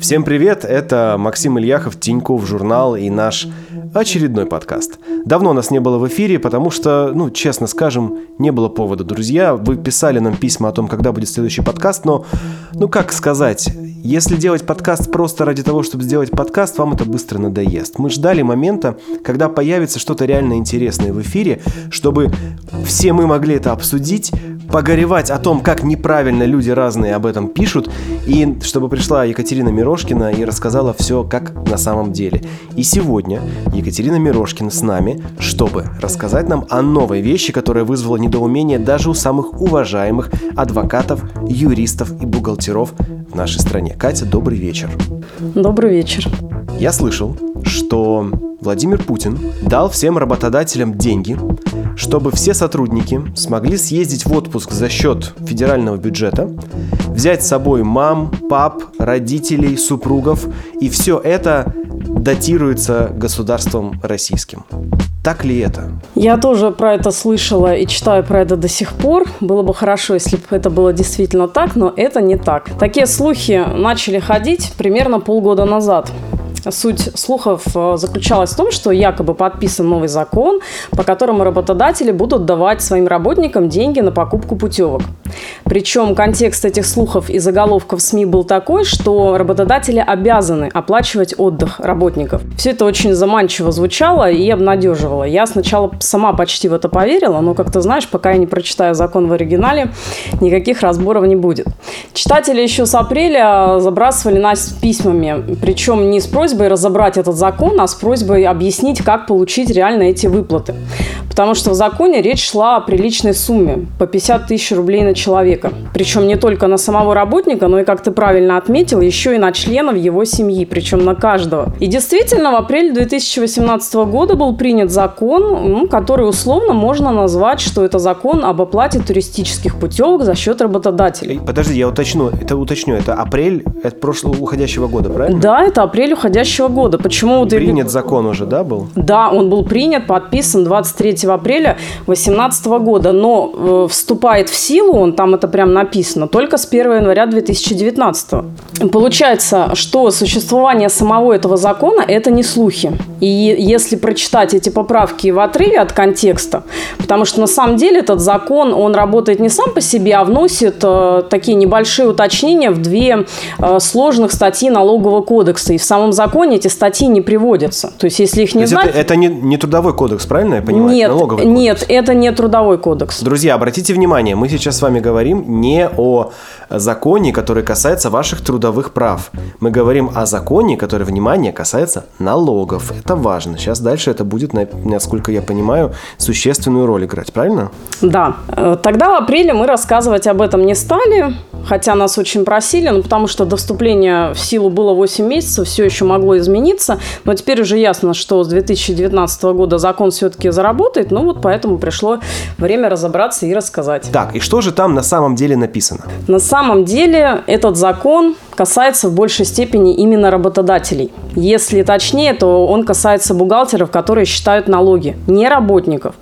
Всем привет, это Максим Ильяхов, Тиньков журнал и наш очередной подкаст. Давно нас не было в эфире, потому что, ну, честно скажем, не было повода, друзья. Вы писали нам письма о том, когда будет следующий подкаст, но, ну, как сказать, если делать подкаст просто ради того, чтобы сделать подкаст, вам это быстро надоест. Мы ждали момента, когда появится что-то реально интересное в эфире, чтобы все мы могли это обсудить, погоревать о том, как неправильно люди разные об этом пишут, и чтобы пришла Екатерина Мирошкина и рассказала все, как на самом деле. И сегодня Екатерина Мирошкина с нами, чтобы рассказать нам о новой вещи, которая вызвала недоумение даже у самых уважаемых адвокатов, юристов и бухгалтеров в нашей стране. Катя, добрый вечер. Добрый вечер. Я слышал, что Владимир Путин дал всем работодателям деньги, чтобы все сотрудники смогли съездить в отпуск за счет федерального бюджета, взять с собой мам, пап, родителей, супругов, и все это датируется государством российским. Так ли это? Я тоже про это слышала и читаю про это до сих пор. Было бы хорошо, если бы это было действительно так, но это не так. Такие слухи начали ходить примерно полгода назад. Суть слухов э, заключалась в том, что якобы подписан новый закон, по которому работодатели будут давать своим работникам деньги на покупку путевок. Причем контекст этих слухов и заголовков СМИ был такой, что работодатели обязаны оплачивать отдых работников. Все это очень заманчиво звучало и обнадеживало. Я сначала сама почти в это поверила, но, как ты знаешь, пока я не прочитаю закон в оригинале, никаких разборов не будет. Читатели еще с апреля забрасывали нас письмами, причем не с просьбой разобрать этот закон, а с просьбой объяснить, как получить реально эти выплаты. Потому что в законе речь шла о приличной сумме по 50 тысяч рублей на человека. Причем не только на самого работника, но и, как ты правильно отметил, еще и на членов его семьи, причем на каждого. И действительно, в апреле 2018 года был принят закон, который условно можно назвать, что это закон об оплате туристических путевок за счет работодателей. Подожди, я уточню, это уточню, это апрель это прошлого уходящего года, правильно? Да, это апрель уходящего года. Почему ты... Принят закон уже, да, был? Да, он был принят, подписан 23 апреля 2018 года, но э, вступает в силу, он там это прям написано, только с 1 января 2019. Получается, что существование самого этого закона – это не слухи. И если прочитать эти поправки в отрыве от контекста, потому что на самом деле этот закон, он работает не сам по себе, а вносит э, такие небольшие уточнения в две э, сложных статьи налогового кодекса. И в самом законе эти статьи не приводятся. То есть, если их не знать... Это, это не, не трудовой кодекс, правильно я понимаю? Нет, Налоговый кодекс. нет, это не трудовой кодекс. Друзья, обратите внимание, мы сейчас с вами говорим не о законе, который касается ваших трудовых прав. Мы говорим о законе, который, внимание, касается налогов. Это важно. Сейчас дальше это будет, насколько я понимаю, существенную роль играть, правильно? Да. Э, тогда в апреле мы рассказывать об этом не стали, хотя нас очень просили, ну, потому что до вступления в силу было 8 месяцев, все еще могло измениться. Но теперь уже ясно, что с 2019 года закон все-таки заработает, ну вот поэтому пришло время разобраться и рассказать. Так, и что же там на самом деле написано? На самом деле этот закон касается в большей степени именно работодателей. Если точнее, то он касается бухгалтеров, которые считают налоги, не работников.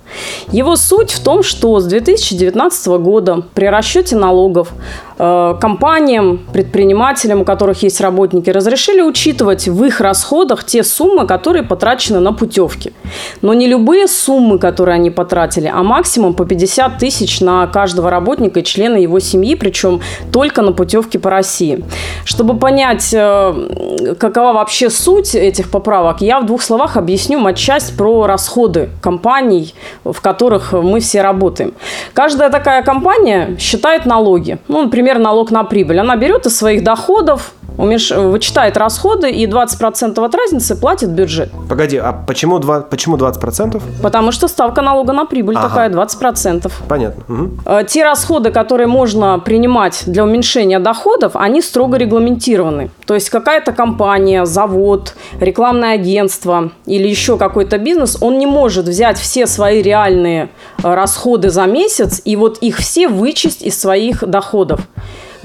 Его суть в том, что с 2019 года при расчете налогов э, компаниям, предпринимателям, у которых есть работники, разрешили учитывать в их расходах те суммы, которые потрачены на путевки. Но не любые суммы, которые они потратили, а максимум по 50 тысяч на каждого работника и члена его семьи, причем только на путевки по России. Чтобы понять, э, какова вообще суть этих поправок, я в двух словах объясню матчасть про расходы компаний, в которых мы все работаем. Каждая такая компания считает налоги. Ну, например, налог на прибыль. Она берет из своих доходов, умеш... вычитает расходы и 20% от разницы платит бюджет. Погоди, а почему, 2... почему 20%? Потому что ставка налога на прибыль ага. такая 20%. Понятно. Угу. Те расходы, которые можно принимать для уменьшения доходов, они строго регламентированы. То есть какая-то компания, завод, рекламное агентство или еще какой-то бизнес, он не может взять все свои реальные э, расходы за месяц и вот их все вычесть из своих доходов.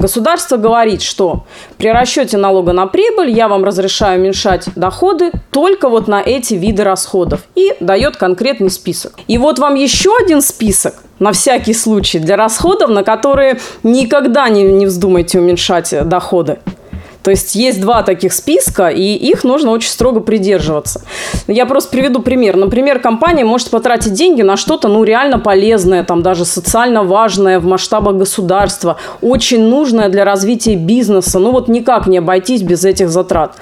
Государство говорит, что при расчете налога на прибыль я вам разрешаю уменьшать доходы только вот на эти виды расходов и дает конкретный список. И вот вам еще один список на всякий случай для расходов, на которые никогда не, не вздумайте уменьшать доходы. То есть есть два таких списка, и их нужно очень строго придерживаться. Я просто приведу пример. Например, компания может потратить деньги на что-то, ну, реально полезное, там, даже социально важное в масштабах государства, очень нужное для развития бизнеса. Ну, вот никак не обойтись без этих затрат.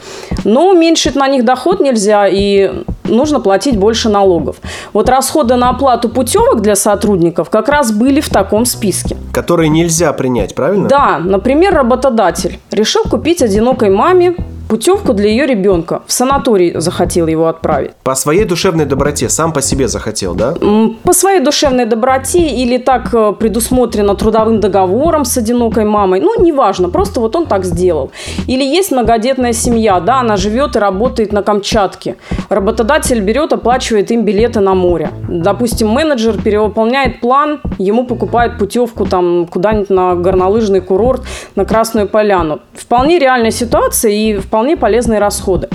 Но уменьшить на них доход нельзя, и нужно платить больше налогов. Вот расходы на оплату путевок для сотрудников как раз были в таком списке. Которые нельзя принять, правильно? Да, например, работодатель решил купить одинокой маме путевку для ее ребенка. В санаторий захотел его отправить. По своей душевной доброте, сам по себе захотел, да? По своей душевной доброте или так э, предусмотрено трудовым договором с одинокой мамой. Ну, неважно, просто вот он так сделал. Или есть многодетная семья, да, она живет и работает на Камчатке. Работодатель берет, оплачивает им билеты на море. Допустим, менеджер перевыполняет план, ему покупает путевку там куда-нибудь на горнолыжный курорт, на Красную Поляну. Вполне реальная ситуация и вполне вполне полезные расходы.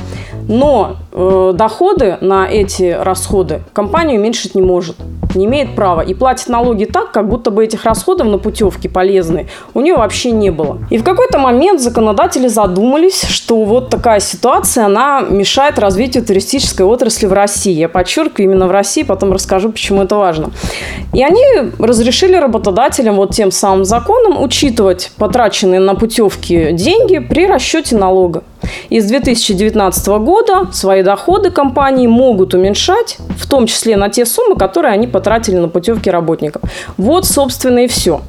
Но доходы на эти расходы компания уменьшить не может, не имеет права и платит налоги так, как будто бы этих расходов на путевки полезные у нее вообще не было. И в какой-то момент законодатели задумались, что вот такая ситуация, она мешает развитию туристической отрасли в России. Я подчеркиваю, именно в России, потом расскажу, почему это важно. И они разрешили работодателям вот тем самым законом учитывать потраченные на путевки деньги при расчете налога. И с 2019 года свои доходы компании могут уменьшать, в том числе на те суммы, которые они потратили на путевки работников. Вот, собственно, и все.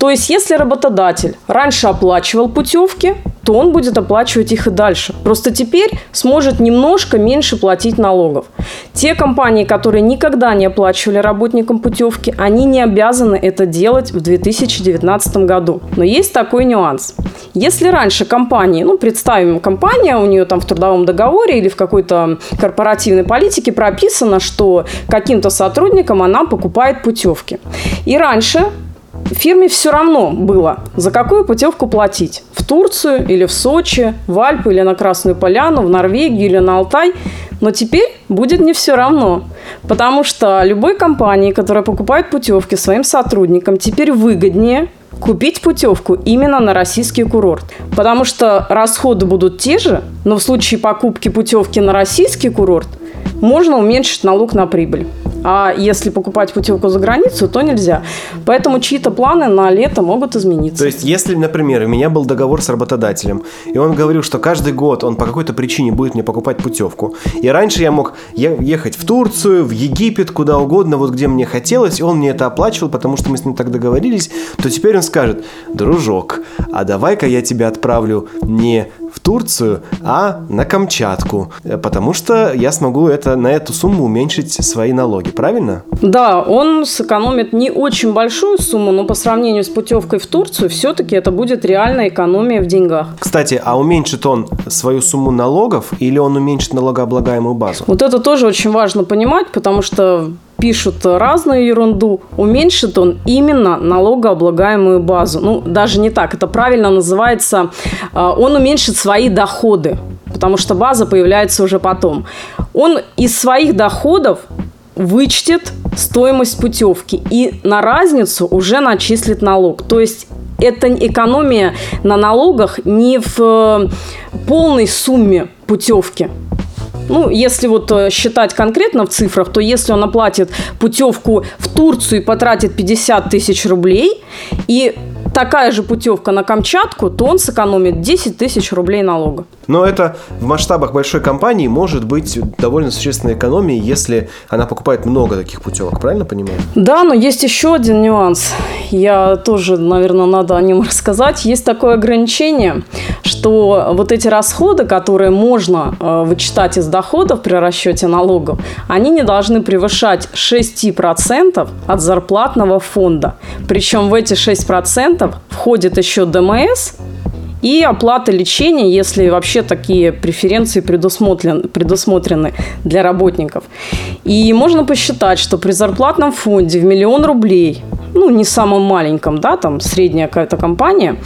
То есть, если работодатель раньше оплачивал путевки, то он будет оплачивать их и дальше. Просто теперь сможет немножко меньше платить налогов. Те компании, которые никогда не оплачивали работникам путевки, они не обязаны это делать в 2019 году. Но есть такой нюанс. Если раньше компании, ну, представим, компания, у нее там в трудовом договоре или в какой-то корпоративной политике прописано, что каким-то сотрудникам она покупает путевки. И раньше фирме все равно было, за какую путевку платить. В Турцию или в Сочи, в Альпы или на Красную Поляну, в Норвегию или на Алтай. Но теперь будет не все равно. Потому что любой компании, которая покупает путевки своим сотрудникам, теперь выгоднее купить путевку именно на российский курорт. Потому что расходы будут те же, но в случае покупки путевки на российский курорт можно уменьшить налог на прибыль. А если покупать путевку за границу, то нельзя. Поэтому чьи-то планы на лето могут измениться. То есть, если, например, у меня был договор с работодателем, и он говорил, что каждый год он по какой-то причине будет мне покупать путевку, и раньше я мог ехать в Турцию, в Египет, куда угодно, вот где мне хотелось, и он мне это оплачивал, потому что мы с ним так договорились, то теперь он скажет, дружок, а давай-ка я тебя отправлю не в Турцию, а на Камчатку, э, потому что я смогу это, на эту сумму уменьшить свои налоги, правильно? Да, он сэкономит не очень большую сумму, но по сравнению с путевкой в Турцию все-таки это будет реальная экономия в деньгах. Кстати, а уменьшит он свою сумму налогов или он уменьшит налогооблагаемую базу? Вот это тоже очень важно понимать, потому что пишут разную ерунду, уменьшит он именно налогооблагаемую базу. Ну, даже не так, это правильно называется, а, он уменьшит свои доходы, потому что база появляется уже потом. Он из своих доходов вычтет стоимость путевки и на разницу уже начислит налог. То есть это экономия на налогах не в э, полной сумме путевки. Ну, если вот э, считать конкретно в цифрах, то если он оплатит путевку в Турцию и потратит 50 тысяч рублей, и такая же путевка на Камчатку, то он сэкономит 10 тысяч рублей налога. Но это в масштабах большой компании может быть довольно существенной экономией, если она покупает много таких путевок, правильно понимаю? Да, но есть еще один нюанс. Я тоже, наверное, надо о нем рассказать. Есть такое ограничение, что вот эти расходы, которые можно э, вычитать из доходов при расчете налогов, они не должны превышать 6% от зарплатного фонда. Причем в эти 6% входит еще ДМС, и оплата лечения, если вообще такие преференции предусмотрены, предусмотрены для работников. И можно посчитать, что при зарплатном фонде в миллион рублей, ну, не самом маленьком, да, там средняя какая-то компания,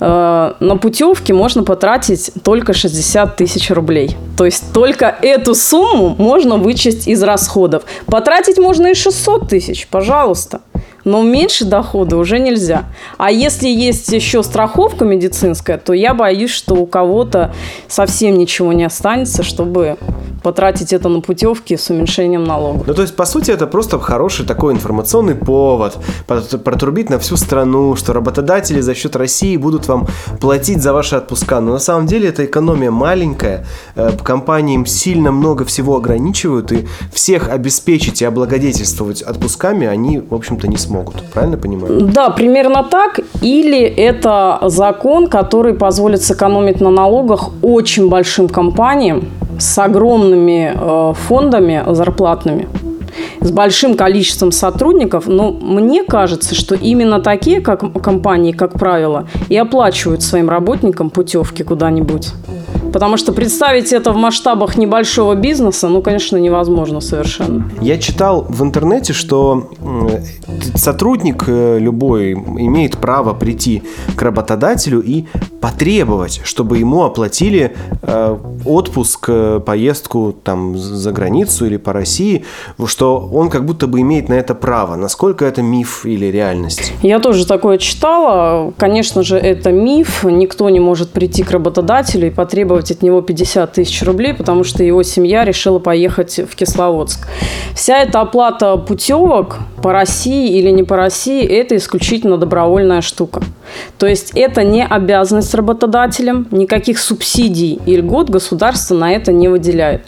э, на путевки можно потратить только 60 тысяч рублей. То есть только эту сумму можно вычесть из расходов. Потратить можно и 600 тысяч, пожалуйста. Но меньше дохода уже нельзя. А если есть еще страховка медицинская, то я боюсь, что у кого-то совсем ничего не останется, чтобы потратить это на путевки с уменьшением налогов. Ну, то есть, по сути, это просто хороший такой информационный повод протрубить на всю страну, что работодатели за счет России будут вам платить за ваши отпуска. Но на самом деле это экономия маленькая, э, компании им сильно много всего ограничивают, и всех обеспечить и облагодетельствовать отпусками они, в общем-то, не смогут. Правильно понимаю? Да, примерно так. Или это закон, который позволит сэкономить на налогах очень большим компаниям, с огромными э, фондами зарплатными, с большим количеством сотрудников, но мне кажется, что именно такие как компании, как правило, и оплачивают своим работникам путевки куда-нибудь. Потому что представить это в масштабах небольшого бизнеса, ну, конечно, невозможно совершенно. Я читал в интернете, что сотрудник э, любой имеет право прийти к работодателю и потребовать, чтобы ему оплатили э, отпуск, э, поездку там за границу или по России, что он как будто бы имеет на это право. Насколько это миф или реальность? Я тоже такое читала. Конечно же, это миф. Никто не может прийти к работодателю и потребовать от него 50 тысяч рублей, потому что его семья решила поехать в Кисловодск. Вся эта оплата путевок по России или не по России – это исключительно добровольная штука. То есть это не обязанность работодателям, никаких субсидий и льгот государство на это не выделяет.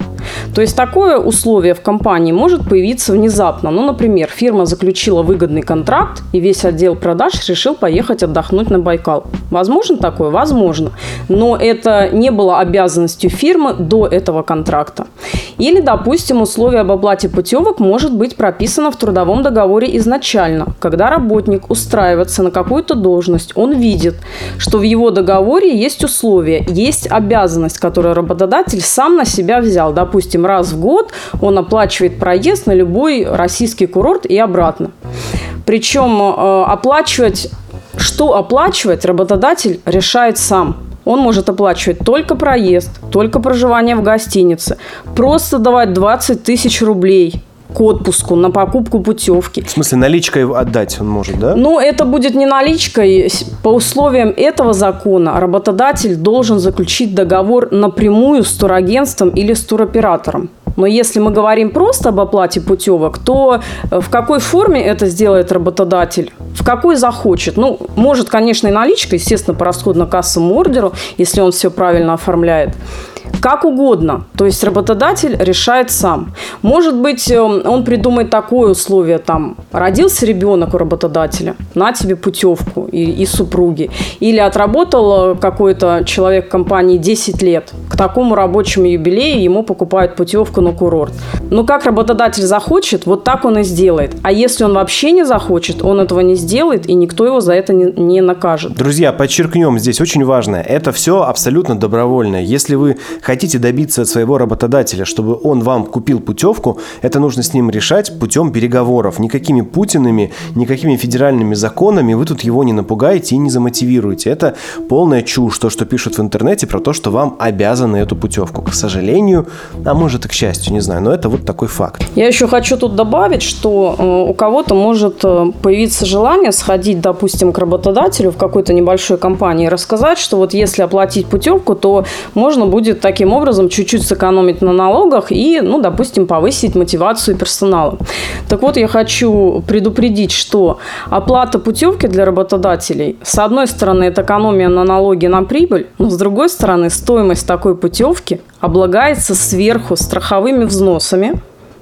То есть такое условие в компании может появиться внезапно. Ну, например, фирма заключила выгодный контракт, и весь отдел продаж решил поехать отдохнуть на Байкал. Возможно такое? Возможно. Но это не было обязанностью фирмы до этого контракта. Или, допустим, условие об оплате путевок может быть прописано в трудовом договоре изначально. Когда работник устраивается на какую-то должность, он видит, что в его договоре есть условия, есть обязанность, которую работодатель сам на себя взял. Допустим, раз в год он оплачивает проезд на любой российский курорт и обратно. Причем э, оплачивать, что оплачивать, работодатель решает сам. Он может оплачивать только проезд, только проживание в гостинице, просто давать 20 тысяч рублей к отпуску, на покупку путевки. В смысле, наличкой отдать он может, да? Ну, это будет не наличкой. По условиям этого закона работодатель должен заключить договор напрямую с турагентством или с туроператором. Но если мы говорим просто об оплате путевок, то э, в какой форме это сделает работодатель? В какой захочет? Ну, может, конечно, и наличка, естественно, по расходно-кассовому ордеру, если он все правильно оформляет. Как угодно. То есть работодатель решает сам. Может быть, эм, он придумает такое условие, там, родился ребенок у работодателя, на тебе путевку и, и супруги. Или отработал э, какой-то человек в компании 10 лет. К такому рабочему юбилею ему покупают путевку на курорт. Но как работодатель захочет, вот так он и сделает. А если он вообще не захочет, он этого не сделает, и никто его за это не, не накажет. Друзья, подчеркнем здесь очень важное. Это все абсолютно добровольное. Если вы хотите добиться от своего работодателя, чтобы он вам купил путевку, это нужно с ним решать путем переговоров. Никакими Путинами, никакими федеральными законами вы тут его не напугаете и не замотивируете. Это полная чушь, то, что пишут в интернете про то, что вам обязаны эту путевку. К сожалению, а может и к счастью, не знаю, но это вот такой факт. Я еще хочу тут добавить, что э, у кого-то может э, появиться желание сходить, допустим, к работодателю в какой-то небольшой компании и рассказать, что вот если оплатить путевку, то можно будет таким образом чуть-чуть сэкономить на налогах и, ну, допустим, повысить мотивацию персонала. Так вот, я хочу предупредить, что оплата путевки для работодателей, с одной стороны, это экономия на налоги на прибыль, но с другой стороны, стоимость такой путевки облагается сверху страховыми взносами,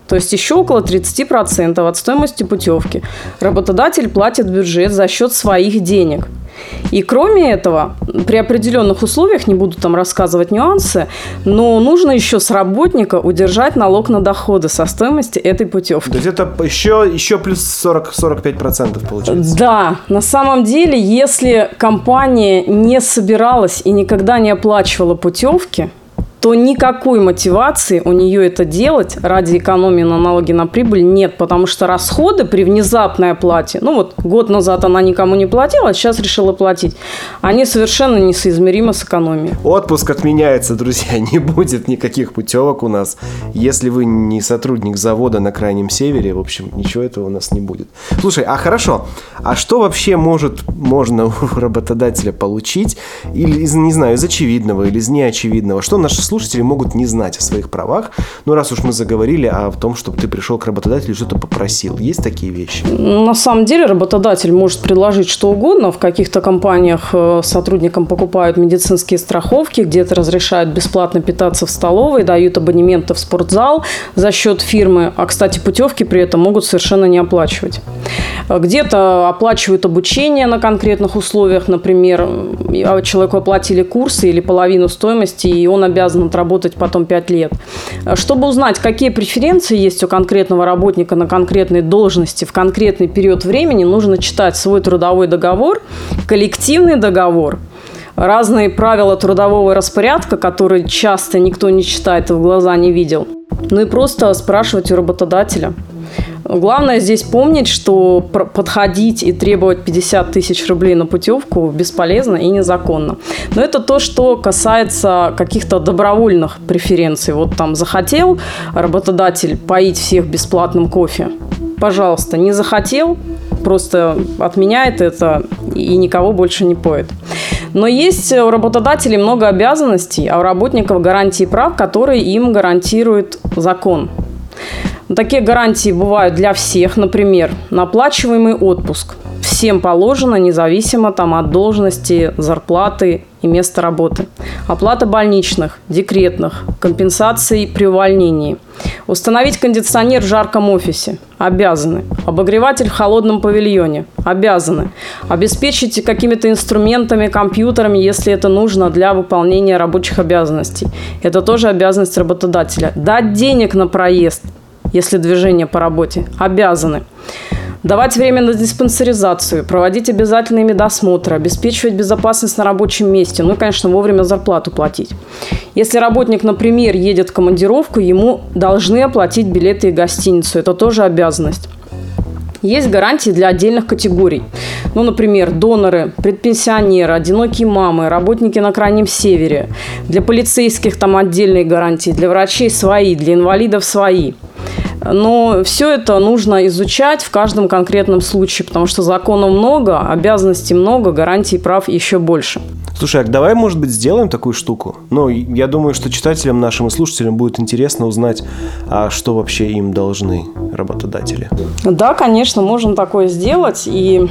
то есть еще около 30% от стоимости путевки работодатель платит бюджет за счет своих денег – и кроме этого, при определенных условиях, не буду там рассказывать нюансы, но нужно еще с работника удержать налог на доходы со стоимости этой путевки. То есть это еще, еще плюс 40-45% получается? Да, на самом деле, если компания не собиралась и никогда не оплачивала путевки, то никакой мотивации у нее это делать ради экономии на налоги на прибыль нет, потому что расходы при внезапной оплате, ну вот год назад она никому не платила, а сейчас решила платить, они совершенно несоизмеримы с экономией. Отпуск отменяется, друзья, не будет никаких путевок у нас. Если вы не сотрудник завода на Крайнем Севере, в общем, ничего этого у нас не будет. Слушай, а хорошо, а что вообще может, можно у работодателя получить, или не знаю, из очевидного или из неочевидного? Что наши слушатели могут не знать о своих правах. Ну, раз уж мы заговорили о том, чтобы ты пришел к работодателю и что-то попросил. Есть такие вещи? На самом деле работодатель может предложить что угодно. В каких-то компаниях э, сотрудникам покупают медицинские страховки, где-то разрешают бесплатно питаться в столовой, дают абонементы в спортзал за счет фирмы. А, кстати, путевки при этом могут совершенно не оплачивать. Где-то оплачивают обучение на конкретных условиях, например, а человеку оплатили курсы или половину стоимости, и он обязан отработать потом 5 лет. Чтобы узнать, какие преференции есть у конкретного работника на конкретной должности в конкретный период времени, нужно читать свой трудовой договор, коллективный договор, разные правила трудового распорядка, которые часто никто не читает и в глаза не видел. Ну и просто спрашивать у работодателя – Главное здесь помнить, что подходить и требовать 50 тысяч рублей на путевку бесполезно и незаконно. Но это то, что касается каких-то добровольных преференций. Вот там захотел работодатель поить всех бесплатным кофе. Пожалуйста, не захотел, просто отменяет это и никого больше не поет. Но есть у работодателей много обязанностей, а у работников гарантии прав, которые им гарантирует закон. Но такие гарантии бывают для всех, например, на оплачиваемый отпуск. Всем положено, независимо там, от должности, зарплаты и места работы. Оплата больничных, декретных, компенсации при увольнении. Установить кондиционер в жарком офисе. Обязаны. Обогреватель в холодном павильоне. Обязаны. Обеспечить какими-то инструментами, компьютерами, если это нужно для выполнения рабочих обязанностей. Это тоже обязанность работодателя. Дать денег на проезд если движение по работе, обязаны давать время на диспансеризацию, проводить обязательные медосмотры, обеспечивать безопасность на рабочем месте, ну и, конечно, вовремя зарплату платить. Если работник, например, едет в командировку, ему должны оплатить билеты и гостиницу. Это тоже обязанность. Есть гарантии для отдельных категорий. Ну, например, доноры, предпенсионеры, одинокие мамы, работники на Крайнем Севере. Для полицейских там отдельные гарантии, для врачей свои, для инвалидов свои. Но все это нужно изучать в каждом конкретном случае, потому что законов много, обязанностей много, гарантий прав еще больше. Слушай, а давай, может быть, сделаем такую штуку? Ну, я думаю, что читателям нашим и слушателям будет интересно узнать, а что вообще им должны работодатели. Да, конечно, можем такое сделать. И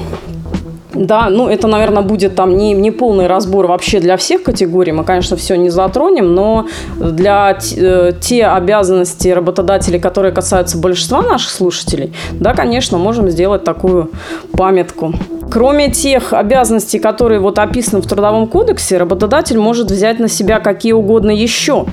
да, ну это, наверное, будет там не, не полный разбор вообще для всех категорий. Мы, конечно, все не затронем, но для э, те обязанности работодателей, которые касаются большинства наших слушателей, да, конечно, можем сделать такую памятку. Кроме тех обязанностей, которые вот описаны в Трудовом кодексе, работодатель может взять на себя какие угодно еще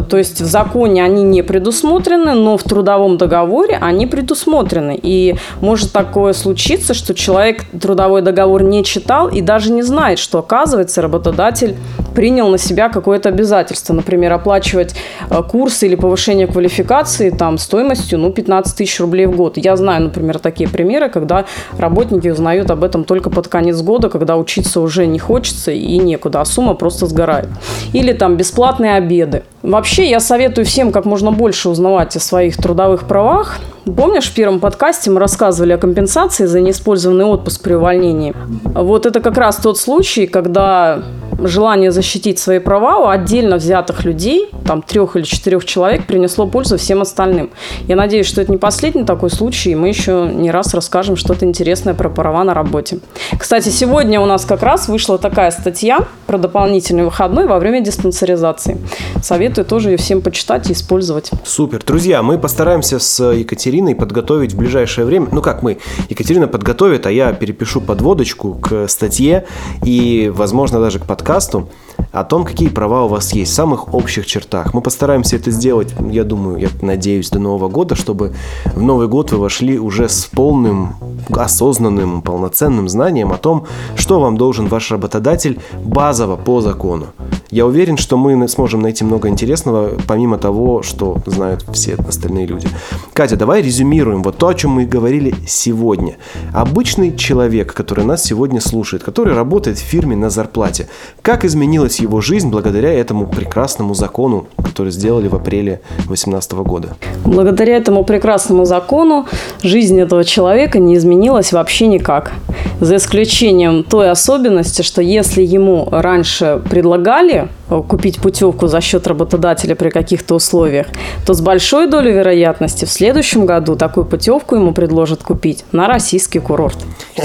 то есть в законе они не предусмотрены, но в трудовом договоре они предусмотрены. И может такое случиться, что человек трудовой договор не читал и даже не знает, что, оказывается, работодатель принял на себя какое-то обязательство. Например, оплачивать э, курсы или повышение квалификации там, стоимостью ну, 15 тысяч рублей в год. Я знаю, например, такие примеры, когда работники узнают об этом только под конец года, когда учиться уже не хочется и некуда, а сумма просто сгорает. Или там бесплатные обеды. Вообще, я советую всем как можно больше узнавать о своих трудовых правах. Помнишь, в первом подкасте мы рассказывали о компенсации за неиспользованный отпуск при увольнении? Вот это как раз тот случай, когда желание защитить свои права у отдельно взятых людей, там трех или четырех человек, принесло пользу всем остальным. Я надеюсь, что это не последний такой случай, и мы еще не раз расскажем что-то интересное про права на работе. Кстати, сегодня у нас как раз вышла такая статья про дополнительный выходной во время диспансеризации. Советую тоже ее всем почитать и использовать. Супер. Друзья, мы постараемся с Екатериной подготовить в ближайшее время, ну как мы, Екатерина подготовит, а я перепишу подводочку к статье и, возможно, даже к подкасту о том, какие права у вас есть в самых общих чертах. Мы постараемся это сделать, я думаю, я надеюсь, до Нового года, чтобы в Новый год вы вошли уже с полным, осознанным, полноценным знанием о том, что вам должен ваш работодатель базово по закону. Я уверен, что мы сможем найти много интересного, помимо того, что знают все остальные люди. Катя, давай резюмируем вот то, о чем мы говорили сегодня. Обычный человек, который нас сегодня слушает, который работает в фирме на зарплате, как изменилась его жизнь благодаря этому прекрасному закону, который сделали в апреле 2018 года? Благодаря этому прекрасному закону жизнь этого человека не изменилась вообще никак. За исключением той особенности, что если ему раньше предлагали э, купить путевку за счет работодателя при каких-то условиях, то с большой долей вероятности в следующем году такую путевку ему предложат купить на российский курорт.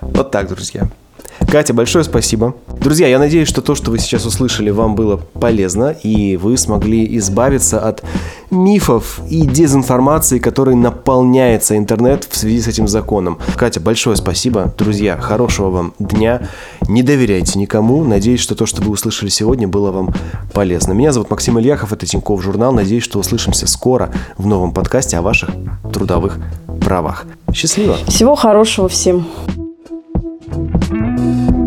Вот так, друзья. Катя, большое спасибо. Друзья, я надеюсь, что то, что вы сейчас услышали, вам было полезно, и вы смогли избавиться от мифов и дезинформации, которой наполняется интернет в связи с этим законом. Катя, большое спасибо. Друзья, хорошего вам дня. Не доверяйте никому. Надеюсь, что то, что вы услышали сегодня, было вам полезно. Меня зовут Максим Ильяхов, это Тиньков журнал. Надеюсь, что услышимся скоро в новом подкасте о ваших трудовых правах. Счастливо! Всего хорошего всем! Música